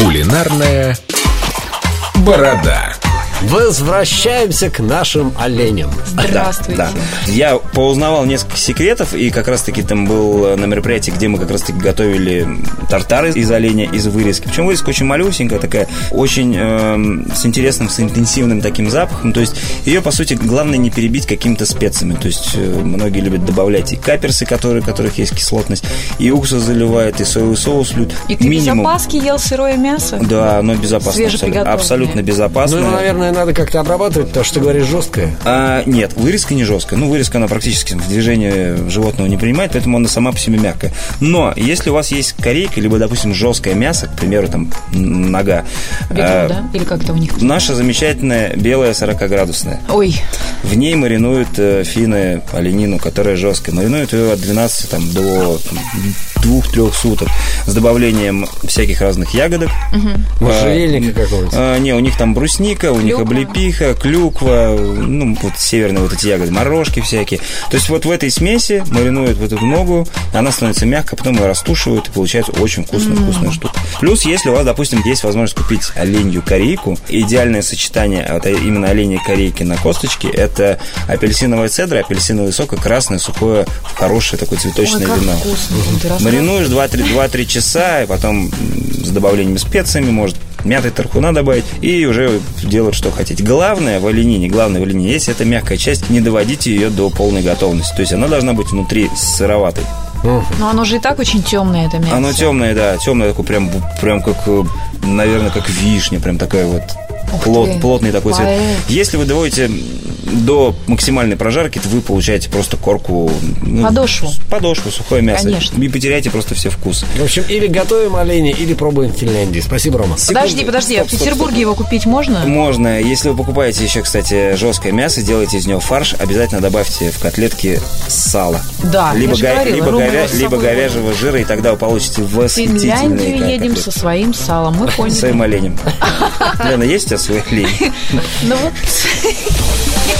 Кулинарная борода. Возвращаемся к нашим оленям. Здравствуйте. Да, да. Я поузнавал несколько секретов, и как раз-таки там был на мероприятии, где мы как раз-таки готовили тартары из оленя, из вырезки. Причем вырезка очень малюсенькая, такая, очень э, с интересным, с интенсивным таким запахом. То есть ее, по сути, главное не перебить какими-то специями. То есть э, многие любят добавлять и каперсы, которые, у которых есть кислотность, и уксус заливают, и соевый соус лют. И ты без опаски ел сырое мясо? Да, оно безопасно. Абсолютно, абсолютно безопасно. Ну, наверное, надо как-то обрабатывать, то, что ты говоришь, жесткое. А, нет, вырезка не жесткая. Ну, вырезка, она практически в движение животного не принимает, поэтому она сама по себе мягкая. Но, если у вас есть корейка, либо, допустим, жесткое мясо, к примеру, там, нога. Бедро, а, да? Или как это у них? Наша замечательная белая 40-градусная. Ой. В ней маринуют э, фины, оленину, которая жесткая. Маринуют ее от 12 там, до двух-трех суток с добавлением всяких разных ягодок. Угу. Можжевельника а, какого-нибудь? А, не, у них там брусника, у них облепиха, клюква, ну, вот северные вот эти ягоды, морожки всякие. То есть вот в этой смеси маринуют вот эту ногу, она становится мягкой, потом ее растушивают, и получается очень вкусная, mm. вкусная штука. Плюс, если у вас, допустим, есть возможность купить оленью корейку, идеальное сочетание вот именно оленей корейки на косточке, это апельсиновая цедра, апельсиновый сок и красное сухое, хорошее такое цветочное Ой, вино. Вкусно. Маринуешь 2-3 часа, и потом с добавлением специями, может, мяты тархуна добавить, и уже делать, что хотите. Главное в оленине, главное в оленине, если это мягкая часть, не доводите ее до полной готовности. То есть она должна быть внутри сыроватой. Но оно же и так очень темное, это мясо. Оно темное, да, темное, такое прям, прям как, наверное, как вишня, прям такая вот плот, плотный такой цвет. Если вы доводите до максимальной прожарки, то вы получаете просто корку... Ну, подошву. Подошву, сухое мясо. Конечно. И потеряете просто все вкусы. В общем, или готовим оленя, или пробуем в Финляндии. Спасибо, Рома. Подожди, подожди, а в Петербурге его купить можно? Можно. Если вы покупаете еще, кстати, жесткое мясо, делаете из него фарш, обязательно добавьте в котлетки сало. Да, либо, я говорила, либо, говя... либо говяжьего жира, и тогда вы получите восхитительные В Финляндию едем со своим салом, мы поняли. Своим оленем. Лена, есть у тебя свой олень? Ну вот...